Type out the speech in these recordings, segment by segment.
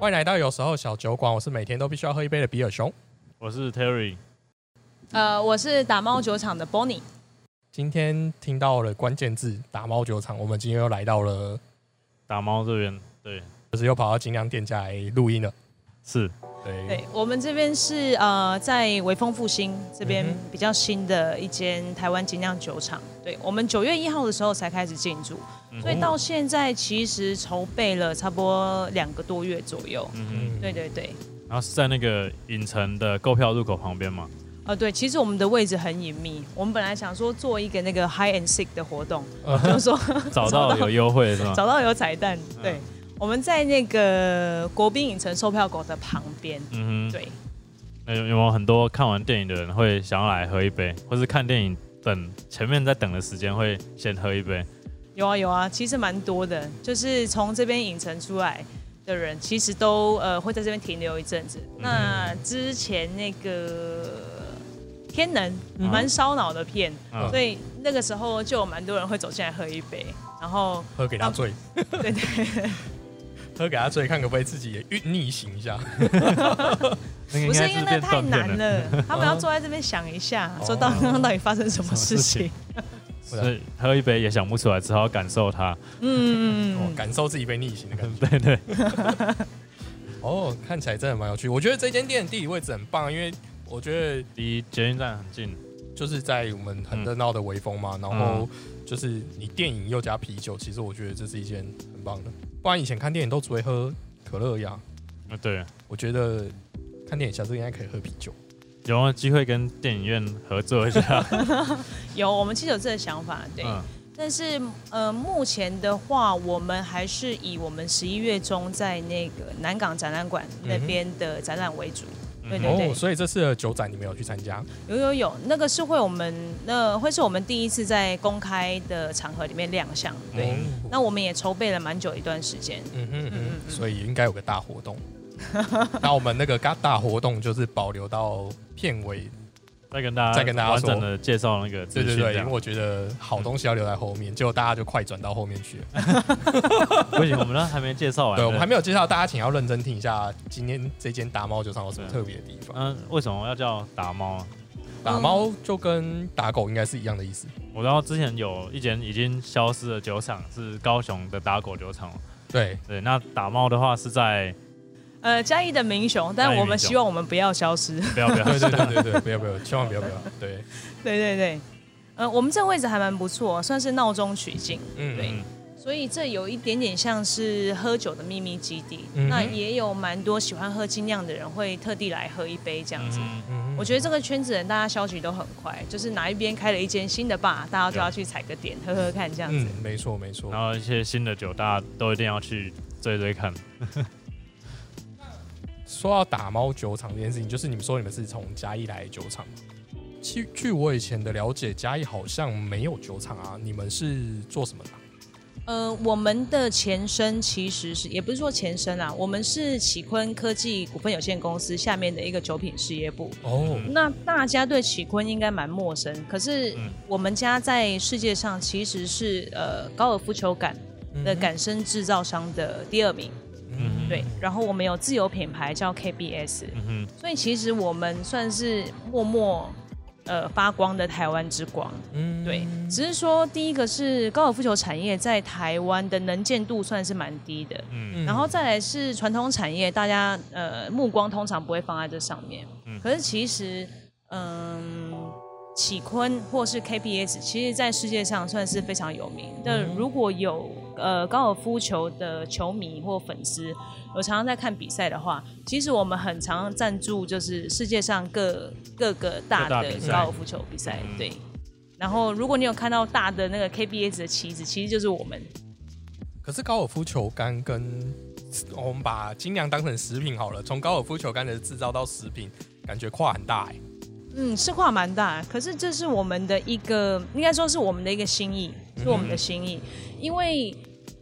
欢迎来到有时候小酒馆，我是每天都必须要喝一杯的比尔熊。我是 Terry，呃，我是打猫酒厂的 Bonnie。今天听到了关键字“打猫酒厂”，我们今天又来到了，打猫这边，对，就是又跑到精酿店家来录音了。是，对，对我们这边是呃，在微风复兴这边比较新的一间台湾精酿酒厂。对我们九月一号的时候才开始进驻，嗯所以到现在其实筹备了差不多两个多月左右。嗯对对对，然后是在那个影城的购票入口旁边嘛，呃，对，其实我们的位置很隐秘。我们本来想说做一个那个 high and sick 的活动，呃就是说找到有优惠是吗？找到有彩蛋。对嗯，我们在那个国宾影城售票口的旁边。嗯哼，对，那有有没有很多看完电影的人会想要来喝一杯，或是看电影等前面在等的时间会先喝一杯？有啊有啊，其实蛮多的，就是从这边影城出来的人，其实都呃会在这边停留一阵子。嗯那之前那个天能嗯蛮烧脑的片，嗯所以那个时候就有蛮多人会走进来喝一杯，然后喝给他醉，对 对，喝给他醉，看可不可以自己也运逆行一下。不是因为那太难了，他们要坐在这边想一下，说到哦刚刚 到底发生什么事情。所以喝一杯也想不出来，只好感受它。嗯，哦，感受自己被逆行的感觉。对对，哦，看起来真的蛮有趣。我觉得这间店地理位置很棒，因为我觉得离捷运站很近。就是在我们很热闹的微风嘛，然后就是你电影又加啤酒，其实我觉得这是一件很棒的。不然以前看电影都只会喝可乐呀，啊，对，我觉得看电影下次应该可以喝啤酒。有没有机会跟电影院合作一下？有，我们其实有这个想法，对。嗯但是呃，目前的话，我们还是以我们十一月中在那个南港展览馆那边的展览为主。对对对哦，所以这次的酒展你没有去参加？有有有，那个是会我们那会是我们第一次在公开的场合里面亮相。对，哦那我们也筹备了蛮久一段时间。嗯哼嗯嗯所以应该有个大活动。那我们那个大大活动就是保留到片尾，再跟大家再跟大家说完整的介绍那个对对对，因为我觉得好东西要留在后面，结果大家就快转到后面去了。不行，我们呢还没介绍完。对，我们还没有介绍，大家请要认真听一下今天这间打猫酒厂有什么特别的地方。嗯，为什么要叫打猫啊？打猫就跟打狗应该是一样的意思。我知道之前有一间已经消失的酒厂是高雄的打狗酒厂，对，对，那打猫的话是在呃，嘉义的民雄，但我们希望我们不要消失。不要不要，对对对对对，不要不要，千万不要不要。对，对对对，呃，我们这个位置还蛮不错，算是闹中取静。嗯对嗯所以这有一点点像是喝酒的秘密基地，嗯那也有蛮多喜欢喝精酿的人会特地来喝一杯这样子。嗯嗯我觉得这个圈子人大家消息都很快，就是哪一边开了一间新的吧，大家都要去踩个点喝喝看这样子。嗯，没错没错然。后一些新的酒，大家都一定要去追追看。说到打猫酒厂这件事情，就是你们说你们是从嘉义来的酒厂吗？据据我以前的了解，嘉义好像没有酒厂啊。你们是做什么的啊？呃，我们的前身其实是也不是说前身啦，我们是启坤科技股份有限公司下面的一个酒品事业部。哦，那大家对启坤应该蛮陌生，可是嗯我们家在世界上其实是呃高尔夫球杆的杆身制造商的第二名，嗯对。然后我们有自有品牌叫 KBS，嗯，所以其实我们算是默默呃发光的台湾之光。嗯对，只是说第一个是高尔夫球产业在台湾的能见度算是蛮低的，嗯然后再来是传统产业，大家呃目光通常不会放在这上面。嗯可是其实，嗯，启坤或是 KBS，其实在世界上算是非常有名的。嗯如果有呃高尔夫球的球迷或粉丝，有常常在看比赛的话，其实我们很常赞助就是世界上各各个大的高尔夫球比赛，嗯对。然后，如果你有看到大的那个 KBS 的旗子，其实就是我们。可是高尔夫球杆跟哦我们把精良当成食品好了，从高尔夫球杆的制造到食品，感觉跨很大哎。嗯，是跨蛮大，可是这是我们的一个，应该说是我们的一个心意，是我们的心意。因为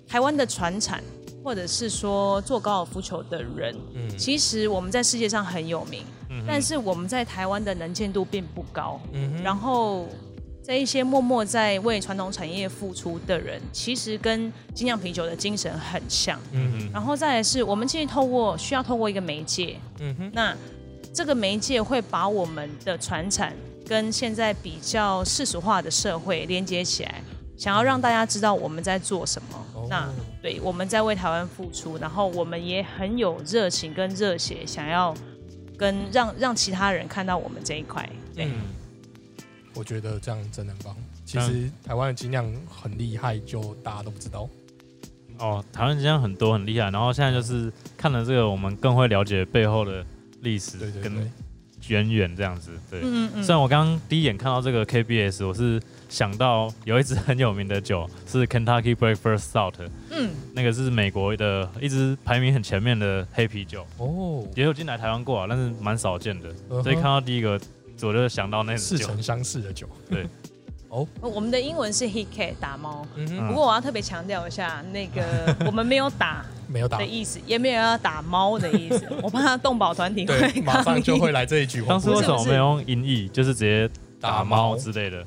台湾的船产或者是说做高尔夫球的人，嗯其实我们在世界上很有名，嗯但是我们在台湾的能见度并不高。然后这一些默默在为传统产业付出的人，其实跟精酿啤酒的精神很像。嗯哼然后再来是我们其实透过需要透过一个媒介，嗯哼那这个媒介会把我们的传产跟现在比较世俗化的社会连接起来，想要让大家知道我们在做什么。哦那对我们在为台湾付出，然后我们也很有热情跟热血，想要跟让让其他人看到我们这一块。对，嗯，我觉得这样真的很棒。其实台湾的精酿很厉害，就大家都不知道。哦，台湾精酿很多很厉害，然后现在就是看了这个，我们更会了解背后的历史对对对跟，渊源这样子。对，嗯嗯虽然我刚刚第一眼看到这个 KBS，我是想到有一支很有名的酒是 Kentucky Breakfast Stout，嗯，那个是美国的一支排名很前面的黑啤酒，哦，也有进来台湾过啊，但是蛮少见的。嗯所以看到第一个，我就想到那支酒。似曾相识的酒。对，哦，我们的英文是 hit cat 打猫。嗯不过我要特别强调一下，那个 我们没有打没有打的，意思，也没有要打猫的意思。我怕动保团体马上就会来。这一句话当。时为什么没有用音译，就是直接打猫之类的？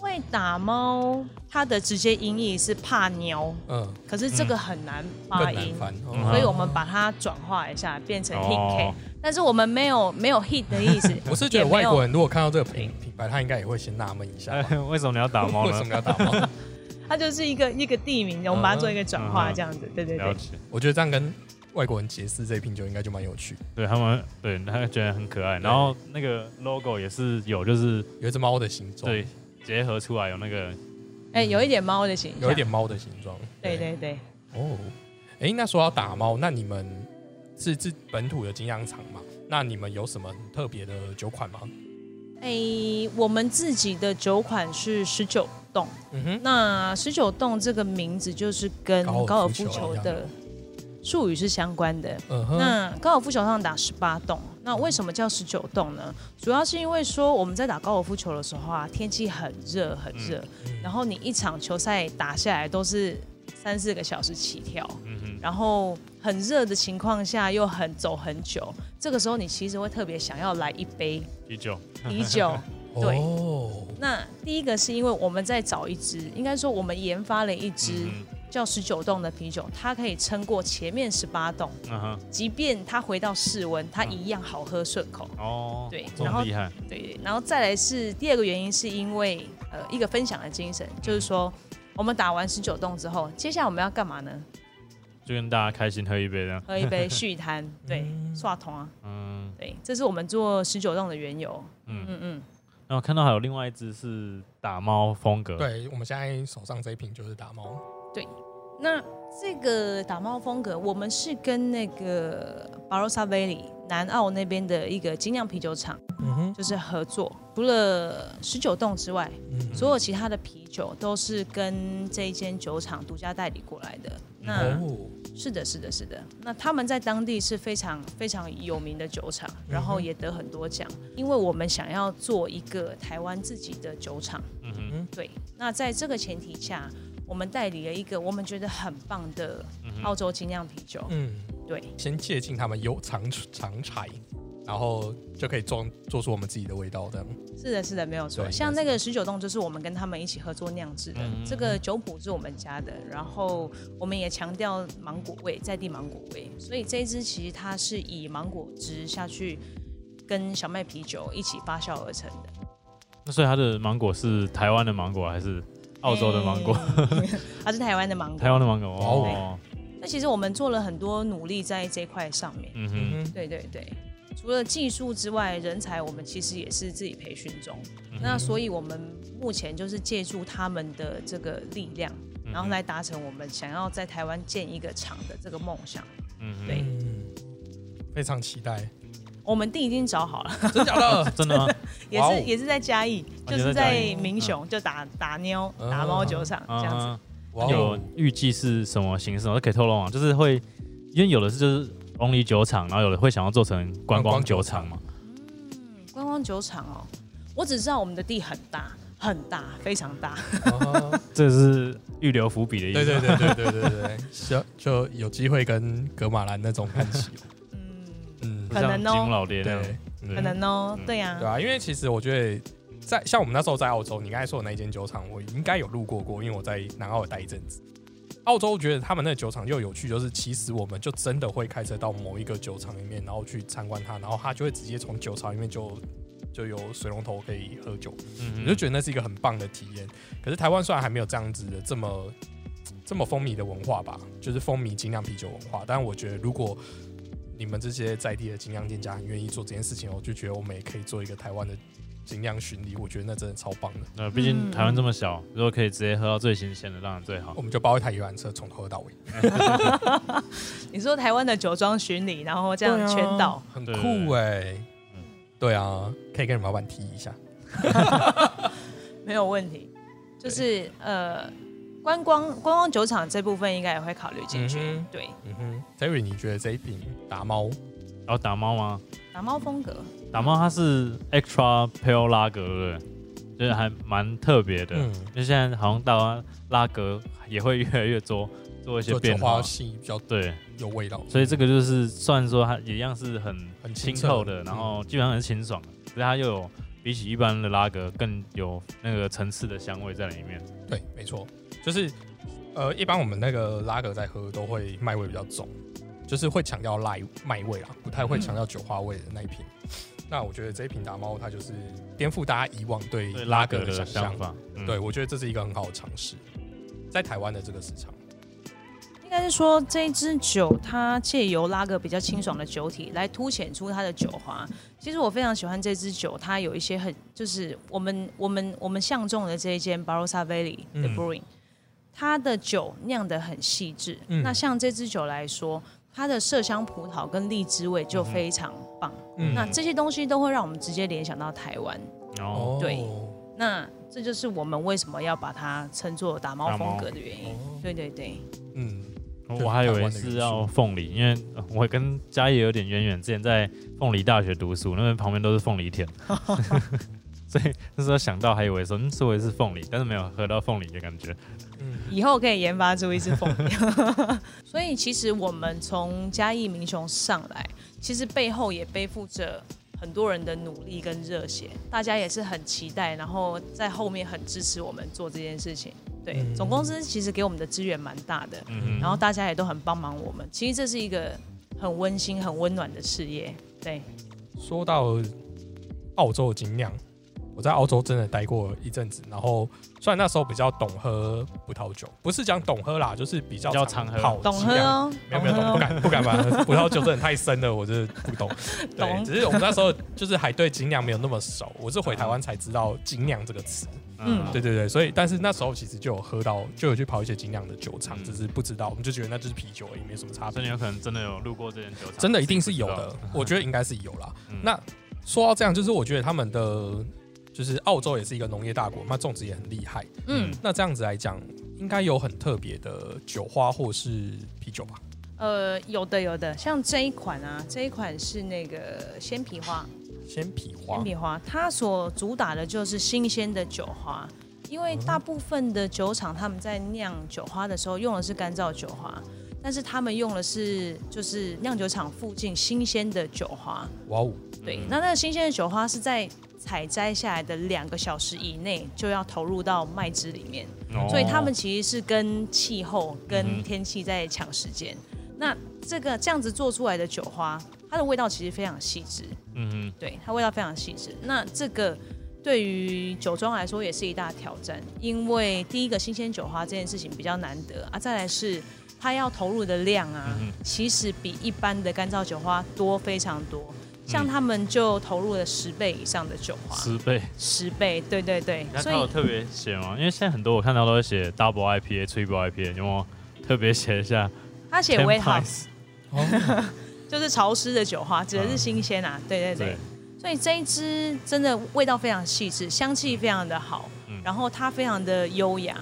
因为打猫，它的直接音译是怕鸟，嗯，可是这个很难发音，所以我们把它转化一下，变成 hit cat，、哦但是我们没有没有 hit 的意思。我是觉得外国人如果看到这个品品牌，他应该也会先纳闷一下 为什么你要打猫为什？么要打猫？它就是一个一个地名，我们把它做一个转化，嗯这样子。对对对，了解，我觉得这样跟外国人解释这一瓶酒应该就蛮有趣。对他们，对他觉得很可爱。然后那个 logo 也是有，就是有一只猫的形状，对，结合出来有那个哎、有一点猫的形象，有一点猫的形状。对对对。哦，哎，那说到打猫，那你们是自本土的精酿厂嘛？那你们有什么特别的酒款吗？哎、我们自己的酒款是十九栋，嗯哼，那十九栋这个名字就是跟高尔夫球的术语是相关的。嗯哼，那高尔夫球上打十八洞，那为什么叫十九洞呢？主要是因为说我们在打高尔夫球的时候啊，天气很热很热，嗯然后你一场球赛打下来都是三四个小时起跳，嗯，然后很热的情况下又很走很久，这个时候你其实会特别想要来一杯啤酒，啤酒。对。哦，那第一个是因为我们在找一支，应该说我们研发了一支嗯叫十九栋的啤酒，它可以撑过前面十八栋，嗯，即便它回到室温，它一样好喝顺口。哦，对然后么厉害，对，然后再来是第二个原因，是因为呃一个分享的精神，就是说我们打完十九栋之后，接下来我们要干嘛呢？就跟大家开心喝一杯这样。喝一杯 续摊，对，嗯刷桶啊，嗯对，这是我们做十九栋的缘由。嗯，嗯嗯，然后看到还有另外一只是打猫风格，，对，我们现在手上这一瓶就是打猫。那这个打猫风格，我们是跟那个 Barossa Valley 南澳那边的一个精酿啤酒厂嗯哼，就是合作，除了十九栋之外，嗯所有其他的啤酒都是跟这一间酒厂独家代理过来的。那哦，是的，是的，是的。那他们在当地是非常非常有名的酒厂，然后也得很多奖。因为我们想要做一个台湾自己的酒厂，嗯哼，对。那在这个前提下，我们代理了一个我们觉得很棒的澳洲精酿啤酒，嗯，对。先借鉴他们有长长柴，然后就可以做做出我们自己的味道，这样。是的，是的，没有错。像那个十九洞，就是我们跟他们一起合作酿制的，嗯这个酒谱是我们家的，然后我们也强调芒果味，在地芒果味，所以这一支其实它是以芒果汁下去跟小麦啤酒一起发酵而成的。那所以它的芒果是台湾的芒果还是澳洲的芒果？哎 它是台湾的芒果。台湾的芒果哦。哦，那其实我们做了很多努力在这一块上面。嗯哼，对对对，除了技术之外，人才我们其实也是自己培训中。嗯那所以我们目前就是借助他们的这个力量，嗯然后来达成我们想要在台湾建一个厂的这个梦想。嗯哼，对。嗯，非常期待，我们地已经找好了，真假的？真的也是也是在嘉义，哦就是在也在嘉义民雄，就打打妞、嗯打猫酒厂这样子。有预计是什么形式吗？可以透露吗？就是会，因为有的是就是 only 酒厂，然后有的会想要做成观光酒厂嘛。嗯观光酒厂哦，我只知道我们的地很大，很大，非常大。哦 这是预留伏笔的意思。对对对对对对对，就就有机会跟格马兰那种看齐可能哦像吉隆老爹那样对。对可能哦，嗯对呀、对啊，因为其实我觉得在像我们那时候在澳洲，你刚才说的那一间酒厂，我应该有路过过，因为我在南澳待一阵子。澳洲觉得他们那个酒厂又有趣，就是其实我们就真的会开车到某一个酒厂里面，然后去参观它，然后它就会直接从酒厂里面就 就有水龙头可以喝酒，嗯我就觉得那是一个很棒的体验。可是台湾虽然还没有这样子的这么这么风靡的文化吧，就是风靡精酿啤酒文化，但是我觉得如果你们这些在地的精酿店家很愿意做这件事情，我就觉得我们也可以做一个台湾的精酿巡礼，我觉得那真的超棒的。呃，毕竟台湾这么小，如果可以直接喝到最新鲜的，当然最好我。们就包一台游览车从头喝到尾，你说台湾的酒庄巡礼，然后这样全岛，很酷哎、嗯对啊，可以跟你们老板提一下。没有问题。就是呃，观光观光酒厂这部分应该也会考虑进去。嗯对，嗯哼，Terry，你觉得这一瓶打猫？然后打猫吗？打猫风格，打猫它是 extra pale lager，对不对？就是还蛮特别的。嗯，因为现在好像到拉格也会越来越多做一些变化。比较对，有味道，所以这个就是算说它也一样是很很清透的，然后基本上很清爽的，可是它又有比起一般的拉格更有那个层次的香味在里面。对，没错，就是呃，一般我们那个拉格在喝都会麦味比较重，就是会强调麦麦味啦，不太会强调酒花味的那一瓶。那我觉得这一瓶达猫，它就是颠覆大家以往对对拉格的的想。法，嗯对，我觉得这是一个很好的尝试，在台湾的这个市场。应该是说这一支酒，它借由拉个比较清爽的酒体来凸显出它的酒花。其实我非常喜欢这支酒，它有一些很就是我们我们我们相中的这一间 Barossa Valley 的嗯 Brewing，、它的酒酿得很细致。嗯那像这支酒来说，它的麝香葡萄跟荔枝味就非常棒。嗯那这些东西都会让我们直接联想到台湾。哦对那这就是我们为什么要把它称作打猫打猫风格的原因。对对对，嗯，我还以为是要凤梨，因为呃我跟嘉义有点渊源，之前在凤梨大学读书，那边旁边都是凤梨田 所以那时候想到还以为说，嗯，是我是凤梨，但是没有喝到凤梨的感觉。嗯以后可以研发出一只凤梨。所以其实我们从嘉义民雄上来，其实背后也背负着很多人的努力跟热血，大家也是很期待，然后在后面很支持我们做这件事情。对，嗯总公司其实给我们的资源蛮大的，嗯然后大家也都很帮忙我们。其实这是一个很温馨、很温暖的事业。对，说到澳洲的精酿，我在澳洲真的待过一阵子，然后虽然那时候比较懂喝葡萄酒，不是讲懂喝啦，就是比较比较常喝泡懂喝哦，没有没有懂，不敢不敢吧葡萄酒真的太深了，我真的不懂。对，只是我们那时候就是还对精酿没有那么熟，我是回台湾才知道精酿这个词。嗯对对对，所以但是那时候其实就有喝到，就有去跑一些精酿的酒厂，嗯只是不知道，我们就觉得那就是啤酒而已，没什么差别所以。你有可能真的有路过这间酒厂，真的一定是有的 我觉得应该是有啦。嗯那说到这样，就是我觉得他们的就是澳洲也是一个农业大国，那种植也很厉害。嗯，那这样子来讲，应该有很特别的酒花或是啤酒吧？呃，有的有的，像这一款啊，这一款是那个鲜皮花，鲜皮花。鲜，皮花，它所主打的就是新鲜的酒花，因为大部分的酒厂他们在酿酒花的时候用的是干燥酒花，但是他们用的是就是酿酒厂附近新鲜的酒花。哇哦，对，嗯。那那个新鲜的酒花是在采摘下来的两个小时以内就要投入到麦汁里面，哦所以他们其实是跟气候、嗯跟天气在抢时间。那这个这样子做出来的酒花，它的味道其实非常细致。嗯对，它味道非常细致。那这个对于酒庄来说也是一大挑战，因为第一个新鲜酒花这件事情比较难得啊，再来是它要投入的量啊，嗯其实比一般的干燥酒花多非常多。像嗯他们就投入了十倍以上的酒花，十倍。十倍，对对对，那所以它有特别写吗？因为现在很多我看到都会写 double IPA、triple IPA，有没有特别写一下？他写 Ten wet house 哦，就是潮湿的酒花，指的是嗯新鲜啊，对对对对。所以这一支真的味道非常细致，香气非常的好，嗯然后它非常的优雅。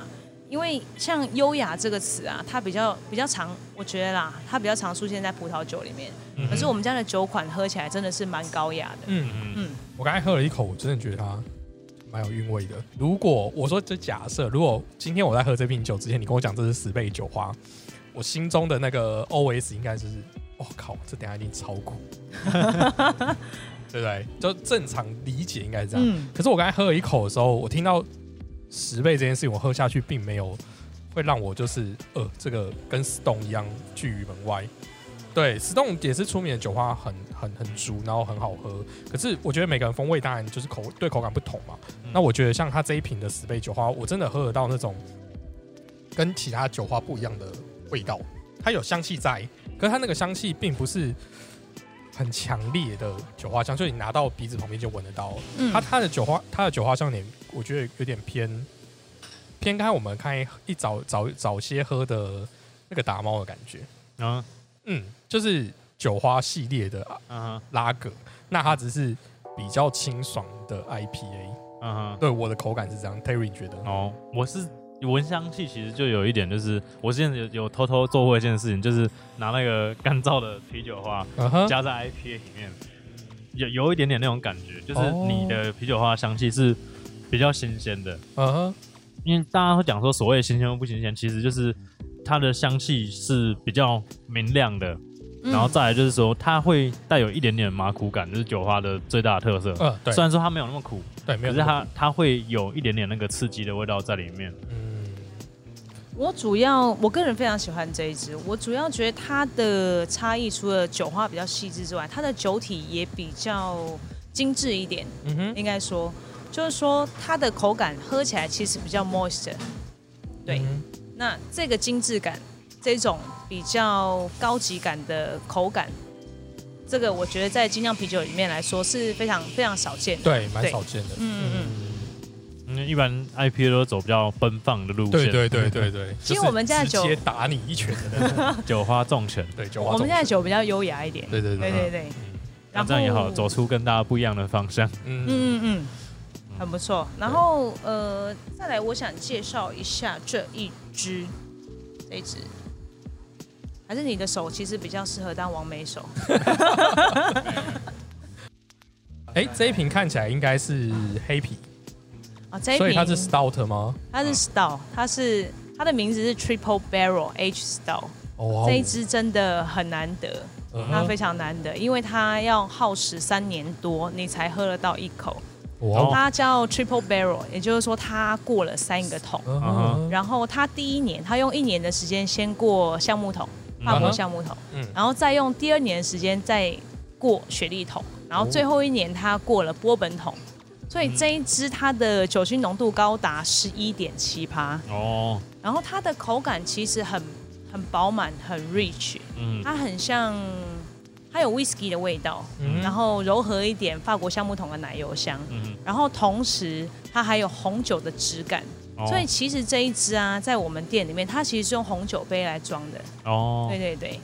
因为像优雅这个词啊，它比较比较常，我觉得啦，它比较常出现在葡萄酒里面。嗯可是我们家的酒款喝起来真的是蛮高雅的。嗯，嗯嗯，我刚才喝了一口，我真的觉得它蛮有韵味的。如果我说这假设，如果今天我在喝这瓶酒之前，你跟我讲这是十倍酒花，我心中的那个 OS 应该是，我靠，这等下一定超苦，对不对？就正常理解应该是这样。嗯，可是我刚才喝了一口的时候，我听到十倍这件事情，我喝下去并没有会让我就是呃，这个跟 Stone 一样拒于门外。对，Stone 也是出名的酒花很很很足，然后很好喝。可是我觉得每个人风味当然就是口对口感不同嘛。嗯那我觉得像它这一瓶的十倍酒花，我真的喝得到那种跟其他酒花不一样的味道。它有香气在，可是它那个香气并不是很强烈的酒花香，就你拿到鼻子旁边就闻得到。嗯它它的酒花，它的酒花香点，我觉得有点偏偏开我们看一早早早些喝的那个打猫的感觉。嗯嗯，就是酒花系列的嗯哼拉格，那它只是比较清爽的 IPA。嗯哼，对我的口感是这样，Terry 你觉得？哦，我是闻香气，其实就有一点，就是我之前有有偷偷做过一件事情，就是拿那个干燥的啤酒花加在 IPA 里面，有有一点点那种感觉，就是哦。你的啤酒花香气是比较新鲜的，嗯哼，因为大家会讲说所谓新鲜或不新鲜，其实就是它的香气是比较明亮的，嗯。然后再来就是说它会带有一点点麻苦感，就是酒花的最大的特色。嗯，对。虽，然说它没有那么苦，对，没有可是它它会有一点点那个刺激的味道在里面。嗯，我主要我个人非常喜欢这一支，我主要觉得它的差异除了酒花比较细致之外，它的酒体也比较精致一点，嗯哼，应该说，就是说它的口感喝起来其实比较 moist，对嗯那这个精致感，这种比较高级感的口感，这个我觉得在精酿啤酒里面来说是非常非常少见的。对，蛮少见的。嗯嗯因为一般 IPA 都走比较奔放的路线，对对对对对，其实我们家的酒直接打你一拳的。那种，酒花重拳，对，酒花我们中现在酒比较优雅一点。对对对，对对这样也好，走出跟大家不一样的方向。嗯。嗯嗯嗯，很不错。然后呃，再来我想介绍一下这一支，这一支。还是你的手其实比较适合当王美手，哎，这一瓶看起来应该是黑啤，啊，这一瓶所以它是 stout 吗？它是 stout，它是它的名字是 Triple Barrel H Stout，哦这一支真的很难得，嗯哼。它非常难得，因为它要耗时三年多，你才喝得到一口。哇，它叫 Triple Barrel，也就是说它过了三个桶。然后它第一年，它用一年的时间先过橡木桶，法国橡木桶，嗯。然后再用第二年的时间再过雪莉桶，然后最后一年它过了波本桶，所以这一支它的酒精浓度高达十一点七趴，哦，然后它的口感其实很很饱满，很 rich，嗯，它很像它有 whisky 的味道，嗯。然后柔和一点法国橡木桶的奶油香，嗯，然后同时它还有红酒的质感。哦。所以其实这一支啊，在我们店里面，它其实是用红酒杯来装的。哦。对，对对，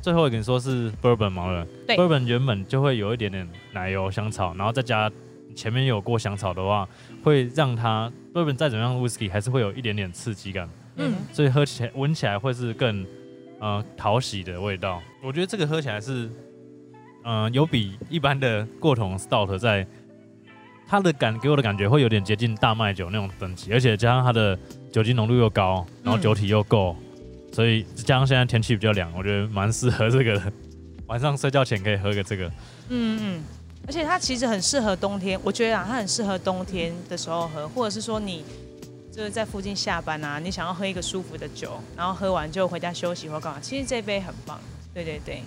最后一个你说是 bourbon 吗？对。bourbon 原本就会有一点点奶油香草，然后再加前面有过香草的话，会让它 bourbon 再怎么样 whisky 还是会有一点点刺激感，嗯，所以喝起来闻起来会是更呃讨喜的味道。我觉得这个喝起来是，嗯、有比一般的过桶 stout 在它的感给我的感觉会有点接近大麦酒那种等级，而且加上它的酒精浓度又高，然后酒体又够，所以加上现在天气比较凉，我觉得蛮适合这个的。晚上睡觉前可以喝个这个，嗯嗯，而且它其实很适合冬天，我觉得啊，它很适合冬天的时候喝，或者是说你就是在附近下班啊，你想要喝一个舒服的酒，然后喝完就回家休息或干嘛，其实这杯很棒。对对对，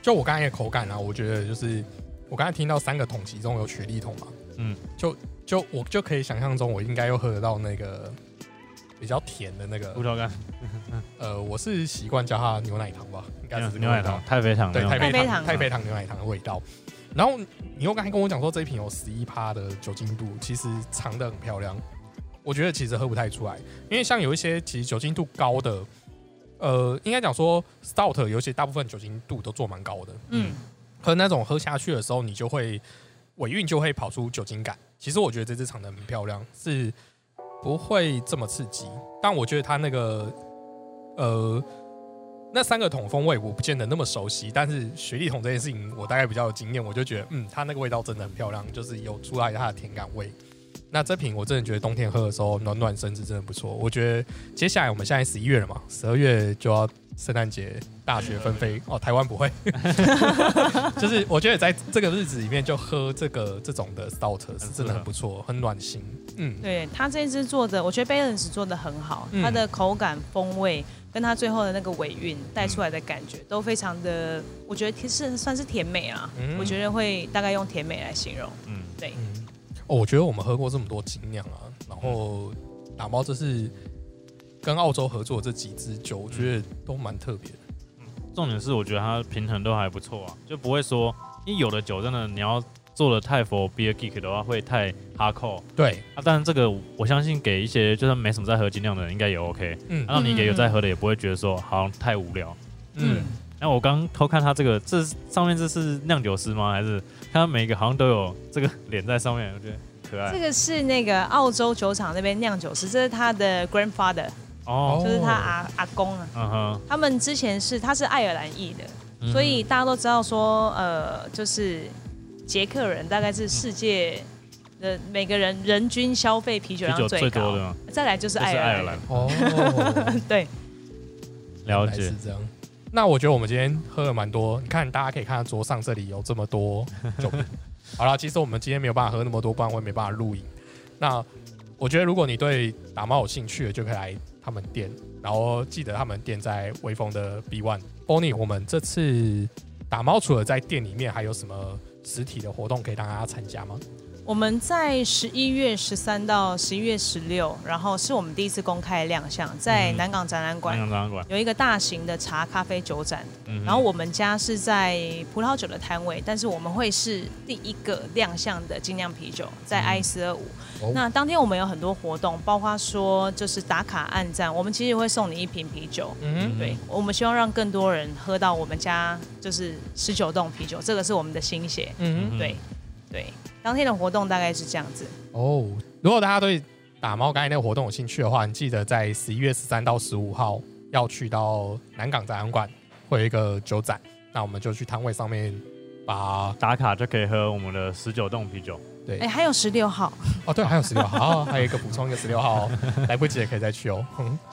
就我刚才的口感啊，我觉得就是我刚才听到三个桶，其中有雪莉桶嘛，嗯，就就我就可以想象中，我应该又喝得到那个比较甜的那个，葡萄干、呃，我是习惯叫它牛奶糖吧，应该是牛奶糖、太妃糖对，种太妃糖、太妃糖太妃糖牛奶糖的味道。然后你又刚才跟我讲说这一瓶有十一趴的酒精度，其实藏的很漂亮。我觉得其实喝不太出来，因为像有一些其实酒精度高的，呃，应该讲说 stout 有些大部分酒精度都做蛮高的，嗯，喝那种喝下去的时候，你就会尾韵就会跑出酒精感。其实我觉得这支藏的很漂亮，是不会这么刺激。但我觉得它那个呃那三个桶风味我不见得那么熟悉，但是雪莉桶这件事情我大概比较有经验，我就觉得嗯，它那个味道真的很漂亮，就是有出来它的甜感味。那这瓶我真的觉得冬天喝的时候暖暖身子真的不错。我觉得接下来我们现在十一月了嘛，十二月就要圣诞节大雪纷飞哦，台湾不会，就是我觉得在这个日子里面就喝这个这种的 stout 是真的很不错，很暖心。嗯，对它这支做的，我觉得 balance 做的很好，它的口感风味跟它最后的那个尾韵带出来的感觉都非常的，我觉得其实算是甜美啊，我觉得会大概用甜美来形容。嗯，对。哦，我觉得我们喝过这么多精酿啊，然后打包这是跟澳洲合作这几支酒，我觉得都蛮特别的。重点是我觉得它平衡都还不错啊，就不会说，因为有的酒真的你要做的太佛 beer geek 的话会太 hardcore。对啊，但是这个我相信给一些就算没什么在喝精酿的人应该也 OK。嗯，然后你给有在喝的也不会觉得说好像太无聊。嗯，那我刚偷看他这个，这上面这是酿酒师吗？还是他每一个好像都有这个脸在上面？我觉得可爱。这个是那个澳洲酒厂那边酿酒师，这是他的 grandfather。哦，就是他阿阿公啊，嗯哼，他们之前是他是爱尔兰裔的，所以大家都知道说，呃，就是捷克人大概是世界的每个人人均消费啤酒量最高的，再来就是爱尔兰哦，对，了解是这样。那我觉得我们今天喝了蛮多，你看大家可以看到桌上这里有这么多酒瓶。好了，其实我们今天没有办法喝那么多，不然会没办法录影。那我觉得如果你对打猫有兴趣的，就可以来。他们店，然后记得他们店在威风的 B One。Bonnie，我们这次打猫除了在店里面，还有什么实体的活动可以让大家参加吗？我们在十一月十三到十一月十六，然后是我们第一次公开亮相，在南港展览馆有一个大型的茶咖啡酒展。然后我们家是在葡萄酒的摊位，但是我们会是第一个亮相的精酿啤酒，在 I 四二五。那当天我们有很多活动，包括说就是打卡暗赞，我们其实会送你一瓶啤酒。嗯，对，我们希望让更多人喝到我们家就是十九栋啤酒，这个是我们的心血。嗯，对，对。当天的活动大概是这样子哦。如果大家对打猫刚才那个活动有兴趣的话，你记得在十一月十三到十五号要去到南港展览馆，会有一个酒展。那我们就去摊位上面把打卡，就可以喝我们的十九栋啤酒。对，哎，还有十六号哦，对，还有十六号，还有一个补充一个十六号，来不及也可以再去哦。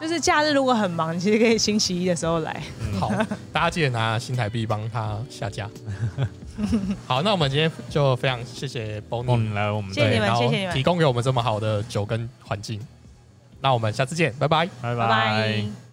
就是假日如果很忙，其实可以星期一的时候来。好，大家记得拿新台币帮他下架。好，那我们今天就非常谢谢 Bonnie 来我们，谢谢你们，谢谢你们。提供给我们这么好的酒跟环境。那我们下次见，拜拜，拜拜。